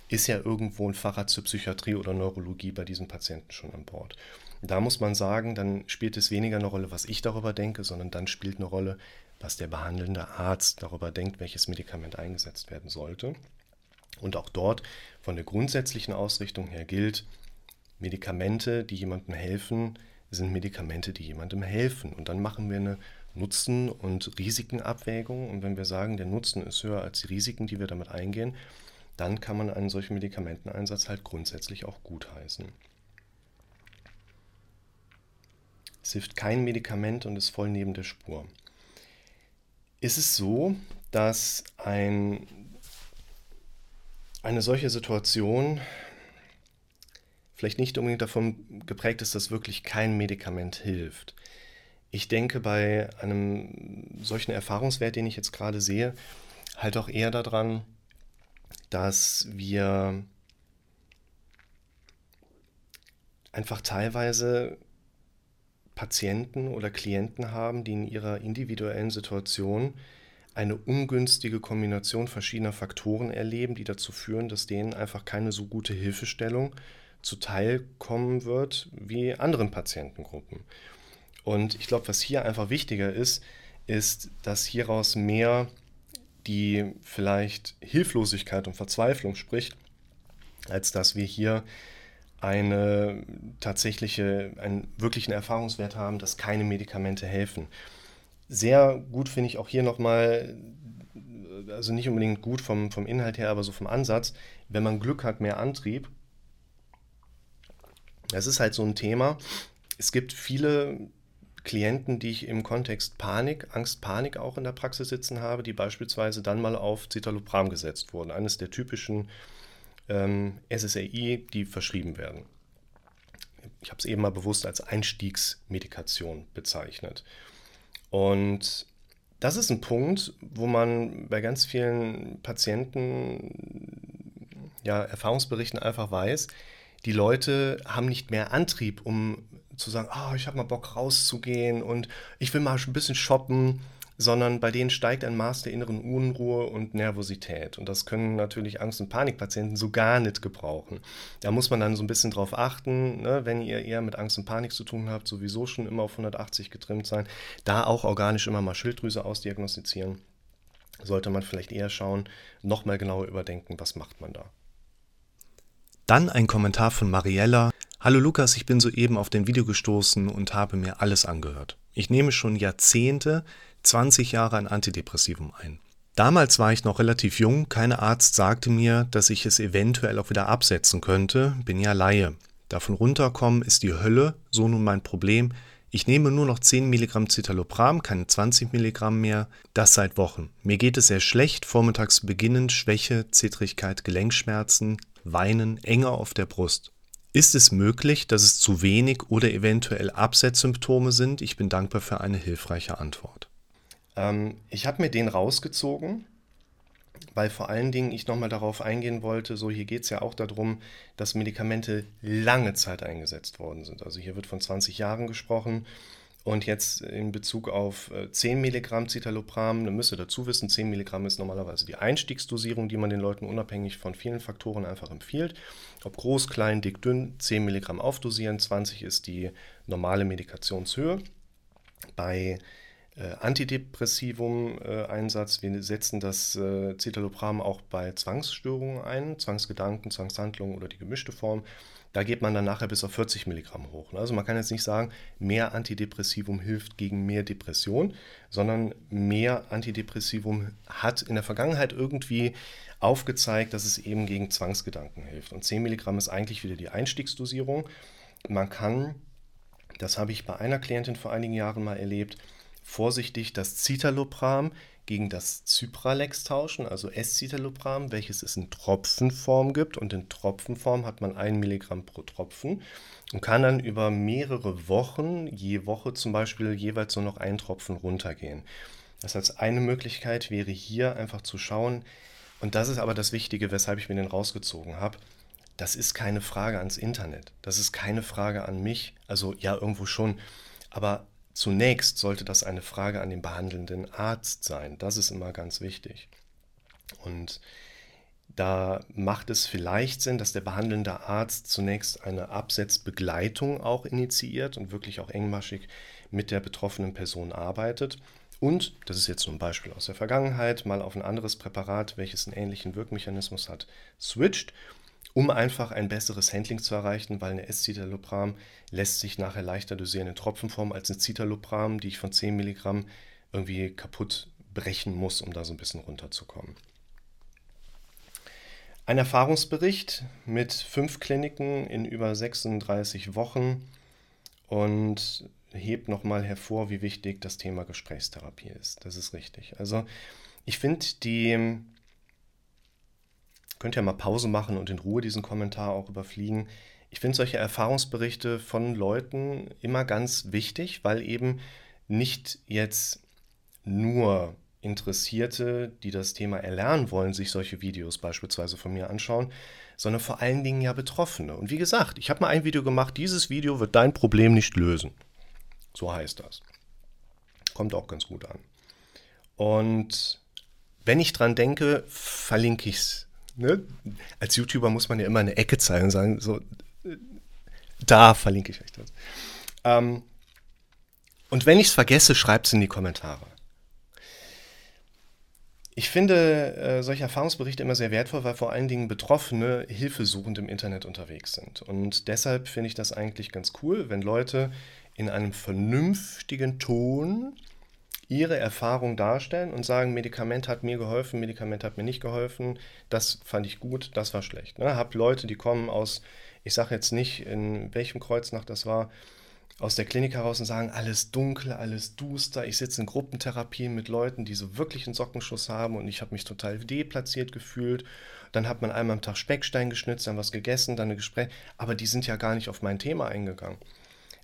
ist ja irgendwo ein Facharzt zur Psychiatrie oder Neurologie bei diesem Patienten schon an Bord. Da muss man sagen, dann spielt es weniger eine Rolle, was ich darüber denke, sondern dann spielt eine Rolle, was der behandelnde Arzt darüber denkt, welches Medikament eingesetzt werden sollte. Und auch dort von der grundsätzlichen Ausrichtung her gilt, Medikamente, die jemandem helfen, sind Medikamente, die jemandem helfen. Und dann machen wir eine Nutzen- und Risikenabwägung. Und wenn wir sagen, der Nutzen ist höher als die Risiken, die wir damit eingehen, dann kann man einen solchen Medikamenteneinsatz halt grundsätzlich auch gutheißen. Es hilft kein Medikament und ist voll neben der Spur. Ist es so, dass ein, eine solche Situation vielleicht nicht unbedingt davon geprägt ist, dass wirklich kein Medikament hilft. Ich denke bei einem solchen Erfahrungswert, den ich jetzt gerade sehe, halt auch eher daran, dass wir einfach teilweise Patienten oder Klienten haben, die in ihrer individuellen Situation eine ungünstige Kombination verschiedener Faktoren erleben, die dazu führen, dass denen einfach keine so gute Hilfestellung zuteilkommen wird wie anderen Patientengruppen. Und ich glaube, was hier einfach wichtiger ist, ist, dass hieraus mehr die vielleicht Hilflosigkeit und Verzweiflung spricht, als dass wir hier eine tatsächliche, einen wirklichen Erfahrungswert haben, dass keine Medikamente helfen. Sehr gut finde ich auch hier nochmal, also nicht unbedingt gut vom, vom Inhalt her, aber so vom Ansatz, wenn man Glück hat, mehr Antrieb. Das ist halt so ein Thema. Es gibt viele Klienten, die ich im Kontext Panik, Angst, Panik auch in der Praxis sitzen habe, die beispielsweise dann mal auf Citalopram gesetzt wurden. Eines der typischen ähm, SSRI, die verschrieben werden. Ich habe es eben mal bewusst als Einstiegsmedikation bezeichnet. Und das ist ein Punkt, wo man bei ganz vielen Patienten, ja, Erfahrungsberichten einfach weiß, die Leute haben nicht mehr Antrieb, um zu sagen, oh, ich habe mal Bock rauszugehen und ich will mal ein bisschen shoppen sondern bei denen steigt ein Maß der inneren Unruhe und Nervosität. Und das können natürlich Angst- und Panikpatienten so gar nicht gebrauchen. Da muss man dann so ein bisschen drauf achten, ne, wenn ihr eher mit Angst und Panik zu tun habt, sowieso schon immer auf 180 getrimmt sein, da auch organisch immer mal Schilddrüse ausdiagnostizieren. Sollte man vielleicht eher schauen, nochmal genauer überdenken, was macht man da. Dann ein Kommentar von Mariella. Hallo Lukas, ich bin soeben auf dein Video gestoßen und habe mir alles angehört. Ich nehme schon Jahrzehnte 20 Jahre ein Antidepressivum ein. Damals war ich noch relativ jung, kein Arzt sagte mir, dass ich es eventuell auch wieder absetzen könnte, bin ja Laie. Davon runterkommen ist die Hölle, so nun mein Problem. Ich nehme nur noch 10 Milligramm Citalopram, keine 20 Milligramm mehr, das seit Wochen. Mir geht es sehr schlecht, vormittags beginnend Schwäche, Zittrigkeit, Gelenkschmerzen, Weinen, Enge auf der Brust. Ist es möglich, dass es zu wenig oder eventuell Absetzsymptome sind? Ich bin dankbar für eine hilfreiche Antwort. Ähm, ich habe mir den rausgezogen, weil vor allen Dingen ich nochmal darauf eingehen wollte, so hier geht es ja auch darum, dass Medikamente lange Zeit eingesetzt worden sind. Also hier wird von 20 Jahren gesprochen. Und jetzt in Bezug auf 10 äh, Milligramm Citalopram, dann müsst ihr dazu wissen, 10 Milligramm ist normalerweise die Einstiegsdosierung, die man den Leuten unabhängig von vielen Faktoren einfach empfiehlt. Ob groß, klein, dick, dünn, 10 Milligramm aufdosieren, 20 ist die normale Medikationshöhe. Bei äh, Antidepressivum-Einsatz. Wir setzen das äh, Citalopram auch bei Zwangsstörungen ein, Zwangsgedanken, Zwangshandlungen oder die gemischte Form. Da geht man dann nachher bis auf 40 Milligramm hoch. Also man kann jetzt nicht sagen, mehr Antidepressivum hilft gegen mehr Depression, sondern mehr Antidepressivum hat in der Vergangenheit irgendwie aufgezeigt, dass es eben gegen Zwangsgedanken hilft. Und 10 Milligramm ist eigentlich wieder die Einstiegsdosierung. Man kann, das habe ich bei einer Klientin vor einigen Jahren mal erlebt, vorsichtig das Citalopram gegen das Cypralex tauschen, also S-Citalopram, welches es in Tropfenform gibt. Und in Tropfenform hat man 1 Milligramm pro Tropfen und kann dann über mehrere Wochen, je Woche zum Beispiel, jeweils nur noch ein Tropfen runtergehen. Das heißt, eine Möglichkeit wäre hier einfach zu schauen, und das ist aber das Wichtige, weshalb ich mir den rausgezogen habe. Das ist keine Frage ans Internet. Das ist keine Frage an mich. Also ja, irgendwo schon. Aber Zunächst sollte das eine Frage an den behandelnden Arzt sein. Das ist immer ganz wichtig. Und da macht es vielleicht Sinn, dass der behandelnde Arzt zunächst eine Absetzbegleitung auch initiiert und wirklich auch engmaschig mit der betroffenen Person arbeitet. Und, das ist jetzt nur ein Beispiel aus der Vergangenheit, mal auf ein anderes Präparat, welches einen ähnlichen Wirkmechanismus hat, switcht um einfach ein besseres Handling zu erreichen, weil eine S-Citalopram lässt sich nachher leichter dosieren in Tropfenform als eine Citalopram, die ich von 10 Milligramm irgendwie kaputt brechen muss, um da so ein bisschen runterzukommen. Ein Erfahrungsbericht mit fünf Kliniken in über 36 Wochen und hebt nochmal hervor, wie wichtig das Thema Gesprächstherapie ist. Das ist richtig. Also ich finde die Könnt ihr mal Pause machen und in Ruhe diesen Kommentar auch überfliegen. Ich finde solche Erfahrungsberichte von Leuten immer ganz wichtig, weil eben nicht jetzt nur Interessierte, die das Thema erlernen wollen, sich solche Videos beispielsweise von mir anschauen, sondern vor allen Dingen ja Betroffene. Und wie gesagt, ich habe mal ein Video gemacht, dieses Video wird dein Problem nicht lösen. So heißt das. Kommt auch ganz gut an. Und wenn ich dran denke, verlinke ich es. Ne? Als YouTuber muss man ja immer eine Ecke zeigen und sagen, so, da verlinke ich euch das. Ähm, und wenn ich es vergesse, schreibt es in die Kommentare. Ich finde äh, solche Erfahrungsberichte immer sehr wertvoll, weil vor allen Dingen Betroffene hilfesuchend im Internet unterwegs sind. Und deshalb finde ich das eigentlich ganz cool, wenn Leute in einem vernünftigen Ton ihre Erfahrung darstellen und sagen, Medikament hat mir geholfen, Medikament hat mir nicht geholfen, das fand ich gut, das war schlecht. Ne? Hab Leute, die kommen aus, ich sage jetzt nicht, in welchem Kreuznach das war, aus der Klinik heraus und sagen, alles dunkel, alles duster. Ich sitze in Gruppentherapien mit Leuten, die so wirklich einen Sockenschuss haben und ich habe mich total deplatziert gefühlt. Dann hat man einmal am Tag Speckstein geschnitzt, dann was gegessen, dann ein Gespräch. Aber die sind ja gar nicht auf mein Thema eingegangen.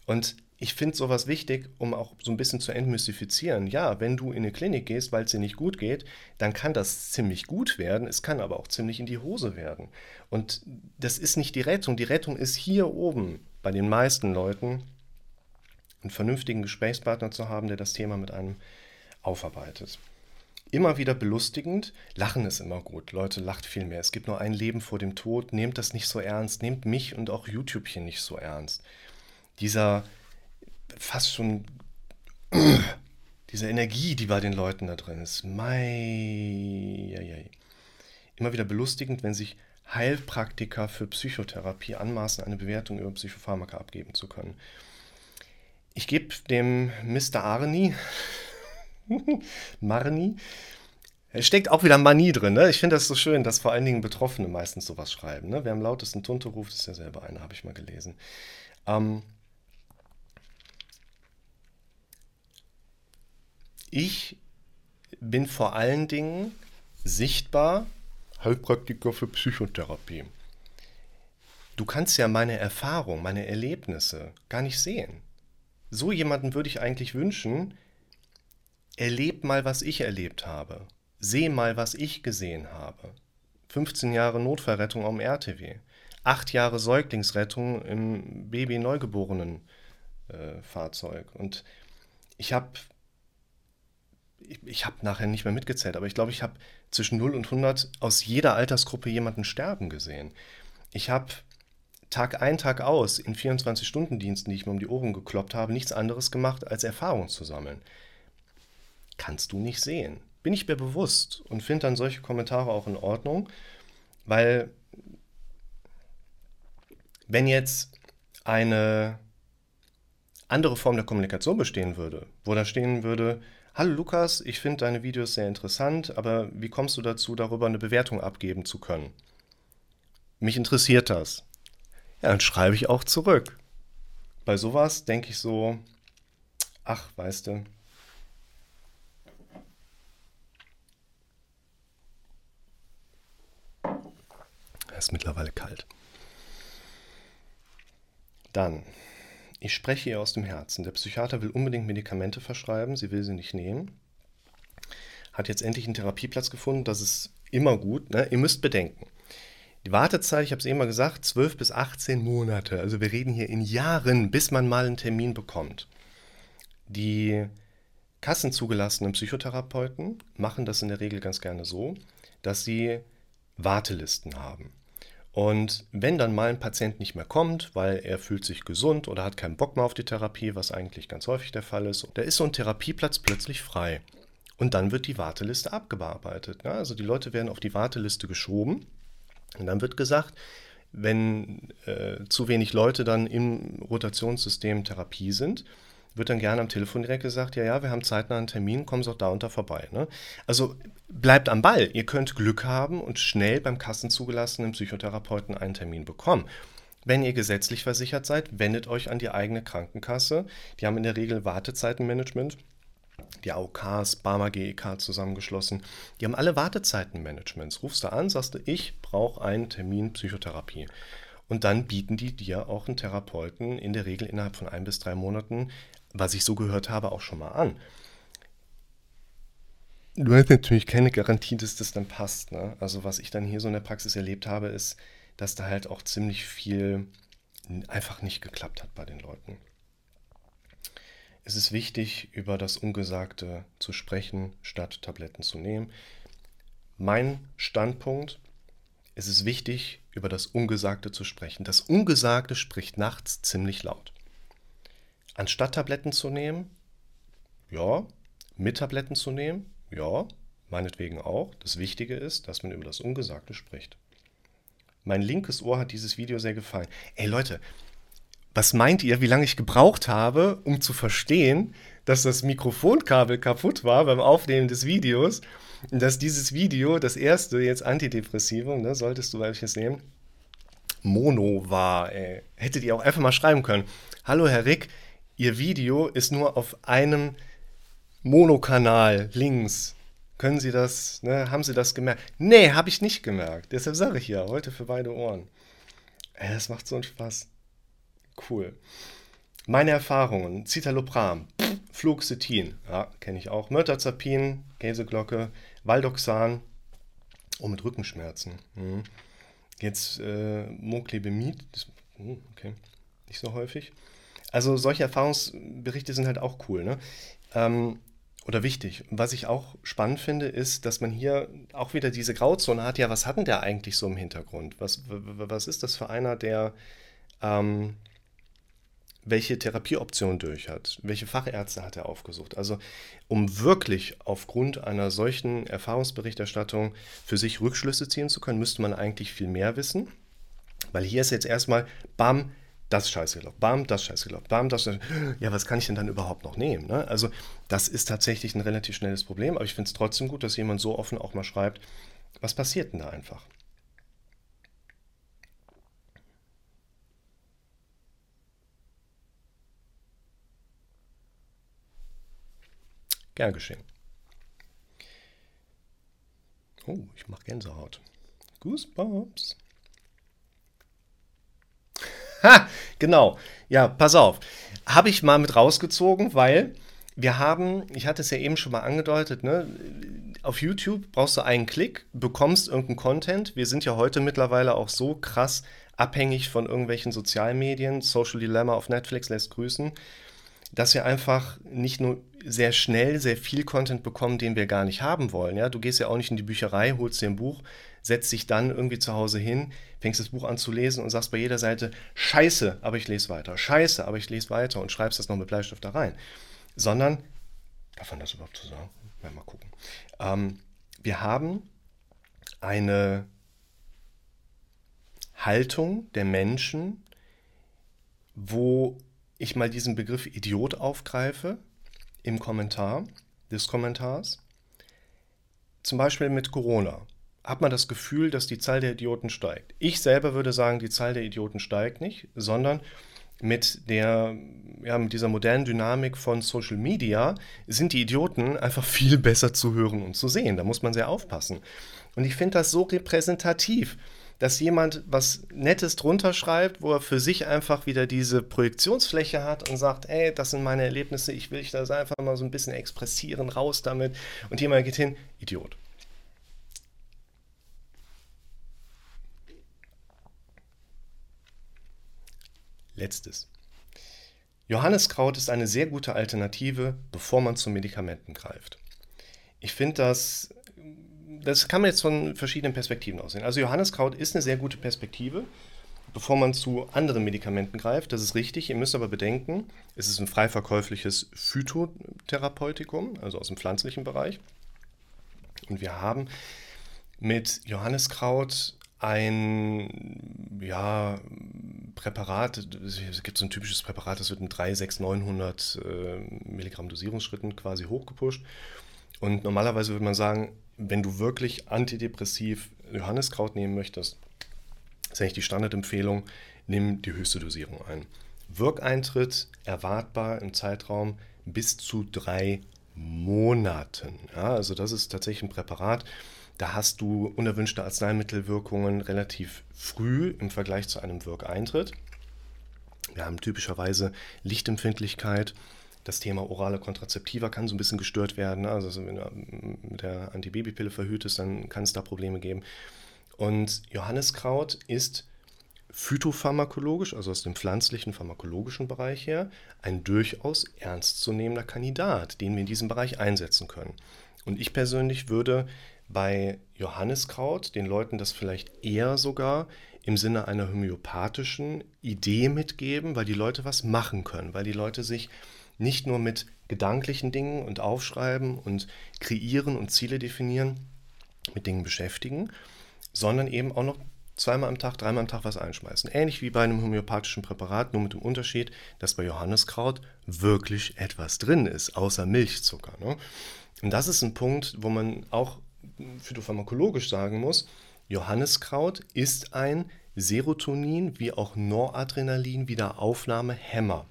Und ich finde sowas wichtig, um auch so ein bisschen zu entmystifizieren. Ja, wenn du in eine Klinik gehst, weil es dir nicht gut geht, dann kann das ziemlich gut werden. Es kann aber auch ziemlich in die Hose werden. Und das ist nicht die Rettung. Die Rettung ist hier oben bei den meisten Leuten einen vernünftigen Gesprächspartner zu haben, der das Thema mit einem aufarbeitet. Immer wieder belustigend. Lachen ist immer gut. Leute, lacht viel mehr. Es gibt nur ein Leben vor dem Tod. Nehmt das nicht so ernst. Nehmt mich und auch YouTube hier nicht so ernst. Dieser fast schon diese Energie, die bei den Leuten da drin ist. Mei, Immer wieder belustigend, wenn sich Heilpraktiker für Psychotherapie anmaßen, eine Bewertung über Psychopharmaka abgeben zu können. Ich gebe dem Mr. Arni, Marni, steckt auch wieder Manie drin. Ne? Ich finde das so schön, dass vor allen Dingen Betroffene meistens sowas schreiben. Ne? Wer am lautesten Tunte ruft, ist ja selber einer, habe ich mal gelesen. Ähm, ich bin vor allen Dingen sichtbar Heilpraktiker für Psychotherapie. Du kannst ja meine Erfahrung, meine Erlebnisse gar nicht sehen so jemanden würde ich eigentlich wünschen, erleb mal, was ich erlebt habe. Seh mal, was ich gesehen habe. 15 Jahre Notfallrettung am RTW. 8 Jahre Säuglingsrettung im Baby-Neugeborenen äh, Fahrzeug. Und ich habe ich, ich habe nachher nicht mehr mitgezählt, aber ich glaube, ich habe zwischen 0 und 100 aus jeder Altersgruppe jemanden sterben gesehen. Ich habe Tag ein, Tag aus in 24-Stunden-Diensten, die ich mir um die Ohren gekloppt habe, nichts anderes gemacht, als Erfahrung zu sammeln. Kannst du nicht sehen. Bin ich mir bewusst und finde dann solche Kommentare auch in Ordnung, weil wenn jetzt eine andere Form der Kommunikation bestehen würde, wo da stehen würde, Hallo Lukas, ich finde deine Videos sehr interessant, aber wie kommst du dazu, darüber eine Bewertung abgeben zu können? Mich interessiert das. Ja, dann schreibe ich auch zurück. Bei sowas denke ich so, ach, weißt du, Es ist mittlerweile kalt. Dann, ich spreche ihr aus dem Herzen. Der Psychiater will unbedingt Medikamente verschreiben, sie will sie nicht nehmen. Hat jetzt endlich einen Therapieplatz gefunden, das ist immer gut. Ne? Ihr müsst bedenken, die Wartezeit, ich habe es eben mal gesagt, 12 bis 18 Monate. Also wir reden hier in Jahren, bis man mal einen Termin bekommt. Die kassenzugelassenen Psychotherapeuten machen das in der Regel ganz gerne so, dass sie Wartelisten haben. Und wenn dann mal ein Patient nicht mehr kommt, weil er fühlt sich gesund oder hat keinen Bock mehr auf die Therapie, was eigentlich ganz häufig der Fall ist, da ist so ein Therapieplatz plötzlich frei. Und dann wird die Warteliste abgearbeitet. Also die Leute werden auf die Warteliste geschoben und dann wird gesagt, wenn äh, zu wenig Leute dann im Rotationssystem Therapie sind, wird dann gerne am Telefon direkt gesagt, ja, ja, wir haben zeitnah einen Termin, kommen Sie auch da unter vorbei. Ne? Also bleibt am Ball. Ihr könnt Glück haben und schnell beim kassenzugelassenen Psychotherapeuten einen Termin bekommen. Wenn ihr gesetzlich versichert seid, wendet euch an die eigene Krankenkasse. Die haben in der Regel Wartezeitenmanagement die AOKs, Barmer GEK zusammengeschlossen. Die haben alle Wartezeitenmanagements. Rufst du an, sagst du, ich brauche einen Termin Psychotherapie. Und dann bieten die dir auch einen Therapeuten in der Regel innerhalb von ein bis drei Monaten, was ich so gehört habe, auch schon mal an. Du hast natürlich keine Garantie, dass das dann passt. Ne? Also was ich dann hier so in der Praxis erlebt habe, ist, dass da halt auch ziemlich viel einfach nicht geklappt hat bei den Leuten. Es ist wichtig, über das Ungesagte zu sprechen, statt Tabletten zu nehmen. Mein Standpunkt, es ist wichtig, über das Ungesagte zu sprechen. Das Ungesagte spricht nachts ziemlich laut. Anstatt Tabletten zu nehmen, ja, mit Tabletten zu nehmen, ja, meinetwegen auch. Das Wichtige ist, dass man über das Ungesagte spricht. Mein linkes Ohr hat dieses Video sehr gefallen. Ey Leute, was meint ihr, wie lange ich gebraucht habe, um zu verstehen, dass das Mikrofonkabel kaputt war beim Aufnehmen des Videos dass dieses Video, das erste, jetzt Antidepressivum, ne, solltest du welches nehmen, Mono war. Ey. Hättet ihr auch einfach mal schreiben können. Hallo Herr Rick, Ihr Video ist nur auf einem Monokanal links. Können Sie das, ne, haben Sie das gemerkt? Nee, habe ich nicht gemerkt. Deshalb sage ich ja, heute für beide Ohren. Ey, das macht so einen Spaß. Cool. Meine Erfahrungen: Citalopram, Fluoxetin, ja, kenne ich auch. Myrtazapin, Käseglocke, Valdoxan, oh, mit Rückenschmerzen. Mhm. Jetzt äh, Moclebemid, oh, okay, nicht so häufig. Also solche Erfahrungsberichte sind halt auch cool, ne? Ähm, oder wichtig. Was ich auch spannend finde, ist, dass man hier auch wieder diese Grauzone hat. Ja, was hat denn der eigentlich so im Hintergrund? Was, was ist das für einer, der ähm, welche Therapieoption durch hat? Welche Fachärzte hat er aufgesucht? Also, um wirklich aufgrund einer solchen Erfahrungsberichterstattung für sich Rückschlüsse ziehen zu können, müsste man eigentlich viel mehr wissen. Weil hier ist jetzt erstmal, bam, das scheiße gelaufen, bam, das scheiße gelaufen, bam, das scheiße Ja, was kann ich denn dann überhaupt noch nehmen? Ne? Also das ist tatsächlich ein relativ schnelles Problem, aber ich finde es trotzdem gut, dass jemand so offen auch mal schreibt, was passiert denn da einfach? Gern geschehen. Oh, ich mache Gänsehaut. Goosebumps. Ha, genau. Ja, pass auf. Habe ich mal mit rausgezogen, weil wir haben, ich hatte es ja eben schon mal angedeutet, ne? auf YouTube brauchst du einen Klick, bekommst irgendeinen Content. Wir sind ja heute mittlerweile auch so krass abhängig von irgendwelchen Sozialmedien. Social Dilemma auf Netflix lässt grüßen, dass wir einfach nicht nur sehr schnell sehr viel Content bekommen, den wir gar nicht haben wollen. Ja? Du gehst ja auch nicht in die Bücherei, holst dir ein Buch, setzt dich dann irgendwie zu Hause hin, fängst das Buch an zu lesen und sagst bei jeder Seite, scheiße, aber ich lese weiter, scheiße, aber ich lese weiter und schreibst das noch mit Bleistift da rein. Sondern, darf man das überhaupt so sagen? Ja, mal gucken. Ähm, wir haben eine Haltung der Menschen, wo ich mal diesen Begriff Idiot aufgreife im Kommentar des Kommentars. Zum Beispiel mit Corona hat man das Gefühl, dass die Zahl der Idioten steigt. Ich selber würde sagen, die Zahl der Idioten steigt nicht, sondern mit der ja, mit dieser modernen Dynamik von Social Media sind die Idioten einfach viel besser zu hören und zu sehen. Da muss man sehr aufpassen. Und ich finde das so repräsentativ, dass jemand was Nettes drunter schreibt, wo er für sich einfach wieder diese Projektionsfläche hat und sagt, ey, das sind meine Erlebnisse, ich will das einfach mal so ein bisschen expressieren, raus damit. Und jemand geht hin, Idiot. Letztes. Johanneskraut ist eine sehr gute Alternative, bevor man zu Medikamenten greift. Ich finde das, das kann man jetzt von verschiedenen Perspektiven aussehen. Also Johanneskraut ist eine sehr gute Perspektive, bevor man zu anderen Medikamenten greift. Das ist richtig. Ihr müsst aber bedenken, es ist ein frei verkäufliches Phytotherapeutikum, also aus dem pflanzlichen Bereich. Und wir haben mit Johanneskraut ein ja, Präparat, es gibt so ein typisches Präparat, das wird in 3, 6, 900 äh, Milligramm Dosierungsschritten quasi hochgepusht. Und normalerweise würde man sagen, wenn du wirklich antidepressiv Johanniskraut nehmen möchtest, ist eigentlich die Standardempfehlung, nimm die höchste Dosierung ein. Wirkeintritt erwartbar im Zeitraum bis zu drei Monaten. Ja, also das ist tatsächlich ein Präparat, Da hast du unerwünschte Arzneimittelwirkungen relativ früh im Vergleich zu einem Wirkeintritt. Wir haben typischerweise Lichtempfindlichkeit. Das Thema orale Kontrazeptiva kann so ein bisschen gestört werden. Also wenn du mit der Antibabypille verhütest, dann kann es da Probleme geben. Und Johanniskraut ist phytopharmakologisch, also aus dem pflanzlichen pharmakologischen Bereich her, ein durchaus ernstzunehmender Kandidat, den wir in diesem Bereich einsetzen können. Und ich persönlich würde bei Johanniskraut den Leuten das vielleicht eher sogar im Sinne einer homöopathischen Idee mitgeben, weil die Leute was machen können, weil die Leute sich nicht nur mit gedanklichen Dingen und Aufschreiben und Kreieren und Ziele definieren, mit Dingen beschäftigen, sondern eben auch noch zweimal am Tag, dreimal am Tag was einschmeißen. Ähnlich wie bei einem homöopathischen Präparat, nur mit dem Unterschied, dass bei Johanniskraut wirklich etwas drin ist, außer Milchzucker. Ne? Und das ist ein Punkt, wo man auch phytopharmakologisch sagen muss, Johanniskraut ist ein Serotonin wie auch Noradrenalin Wiederaufnahmehemmer.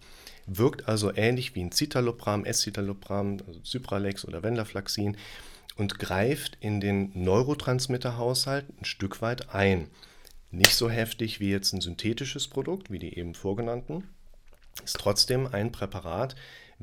Wirkt also ähnlich wie ein Citalopram, Escitalopram, also Cypralex oder Venlafaxin und greift in den Neurotransmitterhaushalt ein Stück weit ein. Nicht so heftig wie jetzt ein synthetisches Produkt, wie die eben vorgenannten, ist trotzdem ein Präparat,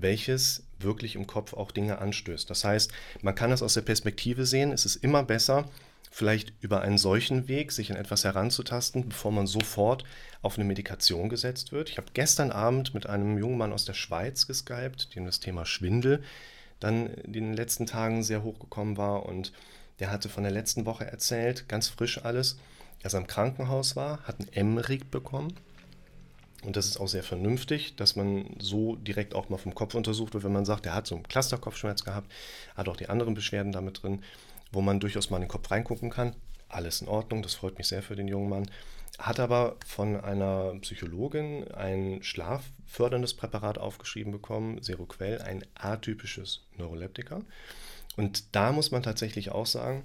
welches wirklich im Kopf auch Dinge anstößt. Das heißt, man kann das aus der Perspektive sehen, es ist immer besser, vielleicht über einen solchen Weg sich an etwas heranzutasten, bevor man sofort auf eine Medikation gesetzt wird. Ich habe gestern Abend mit einem jungen Mann aus der Schweiz geskypt, dem das Thema Schwindel dann in den letzten Tagen sehr hochgekommen war und der hatte von der letzten Woche erzählt, ganz frisch alles, als er im Krankenhaus war, hat einen Emmerich bekommen. Und das ist auch sehr vernünftig, dass man so direkt auch mal vom Kopf untersucht wird, wenn man sagt, er hat so einen Clusterkopfschmerz gehabt, hat auch die anderen Beschwerden damit drin, wo man durchaus mal in den Kopf reingucken kann. Alles in Ordnung, das freut mich sehr für den jungen Mann. Hat aber von einer Psychologin ein schlafförderndes Präparat aufgeschrieben bekommen, Seroquel, ein atypisches Neuroleptika. Und da muss man tatsächlich auch sagen,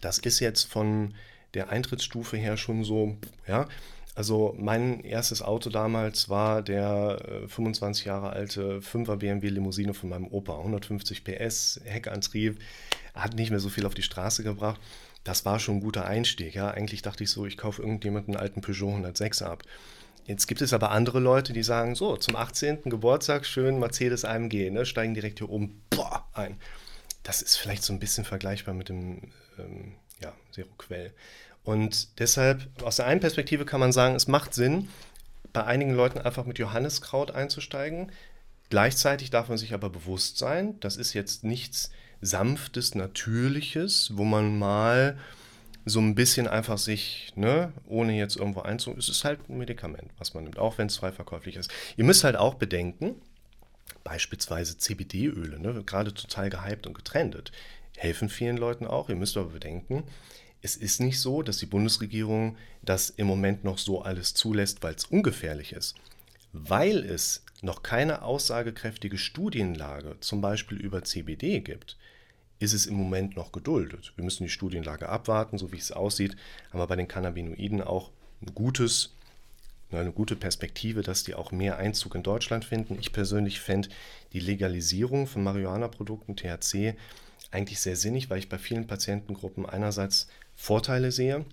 das ist jetzt von der Eintrittsstufe her schon so, ja, also mein erstes Auto damals war der 25 äh, Jahre alte 5er BMW Limousine von meinem Opa, 150 PS, Heckantrieb, hat nicht mehr so viel auf die Straße gebracht. Das war schon ein guter Einstieg. Ja, eigentlich dachte ich so, ich kaufe irgendjemanden einen alten Peugeot 106 ab. Jetzt gibt es aber andere Leute, die sagen so, zum 18. Geburtstag schön Mercedes AMG, ne, steigen direkt hier oben boah, ein. Das ist vielleicht so ein bisschen vergleichbar mit dem ähm, ja, Zero Quell. Und deshalb, aus der einen Perspektive kann man sagen, es macht Sinn, bei einigen Leuten einfach mit Johanniskraut einzusteigen. Gleichzeitig darf man sich aber bewusst sein, das ist jetzt nichts Sanftes, Natürliches, wo man mal so ein bisschen einfach sich, ne, ohne jetzt irgendwo einzu... Es ist halt ein Medikament, was man nimmt, auch wenn es frei verkäuflich ist. Ihr müsst halt auch bedenken, beispielsweise CBD-Öle, ne, gerade total gehypt und getrendet, helfen vielen Leuten auch. Ihr müsst aber bedenken, es ist nicht so, dass die Bundesregierung das im Moment noch so alles zulässt, weil es ungefährlich ist. Weil es noch keine aussagekräftige Studienlage, zum Beispiel über CBD gibt, ist es im Moment noch geduldet. Wir müssen die Studienlage abwarten, so wie es aussieht, haben wir bei den Cannabinoiden auch ein gutes, eine gute Perspektive, dass die auch mehr Einzug in Deutschland finden. Ich persönlich fände die Legalisierung von Marihuana-Produkten, THC, eigentlich sehr sinnig, weil ich bei vielen Patientengruppen einerseits Vorteile sehe,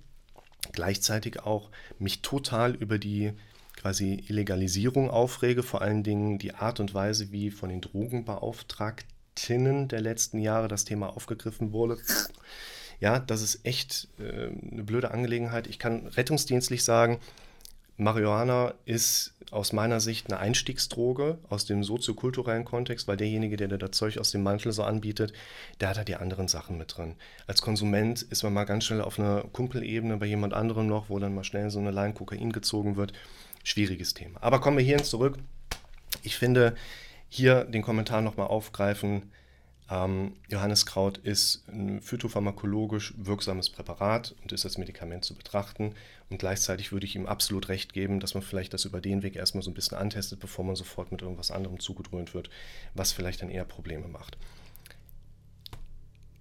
gleichzeitig auch mich total über die quasi Illegalisierung aufrege, vor allen Dingen die Art und Weise, wie von den Drogenbeauftragtinnen der letzten Jahre das Thema aufgegriffen wurde. Ja, das ist echt äh, eine blöde Angelegenheit. Ich kann rettungsdienstlich sagen, Marihuana ist aus meiner Sicht eine Einstiegsdroge aus dem soziokulturellen Kontext, weil derjenige, der das Zeug aus dem Mantel so anbietet, der hat da die anderen Sachen mit drin. Als Konsument ist man mal ganz schnell auf einer Kumpelebene bei jemand anderem noch, wo dann mal schnell so eine Line Kokain gezogen wird. Schwieriges Thema. Aber kommen wir hierhin zurück. Ich finde, hier den Kommentar nochmal aufgreifen, ähm, Johanniskraut ist ein phytopharmakologisch wirksames Präparat und ist als Medikament zu betrachten. Und gleichzeitig würde ich ihm absolut recht geben, dass man vielleicht das über den Weg erstmal so ein bisschen antestet, bevor man sofort mit irgendwas anderem zugedröhnt wird, was vielleicht dann eher Probleme macht.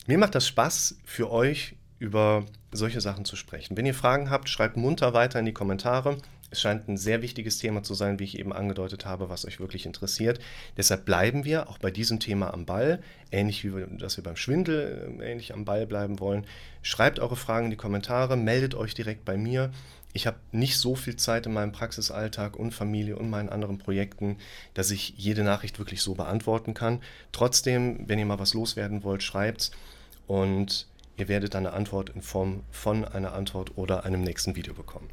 Mir macht das Spaß, für euch über solche Sachen zu sprechen. Wenn ihr Fragen habt, schreibt munter weiter in die Kommentare. Es scheint ein sehr wichtiges Thema zu sein, wie ich eben angedeutet habe, was euch wirklich interessiert. Deshalb bleiben wir auch bei diesem Thema am Ball, ähnlich wie wir, dass wir beim Schwindel äh, ähnlich am Ball bleiben wollen. Schreibt eure Fragen in die Kommentare, meldet euch direkt bei mir. Ich habe nicht so viel Zeit in meinem Praxisalltag und Familie und meinen anderen Projekten, dass ich jede Nachricht wirklich so beantworten kann. Trotzdem, wenn ihr mal was loswerden wollt, schreibt's und ihr werdet eine Antwort in Form von einer Antwort oder einem nächsten Video bekommen.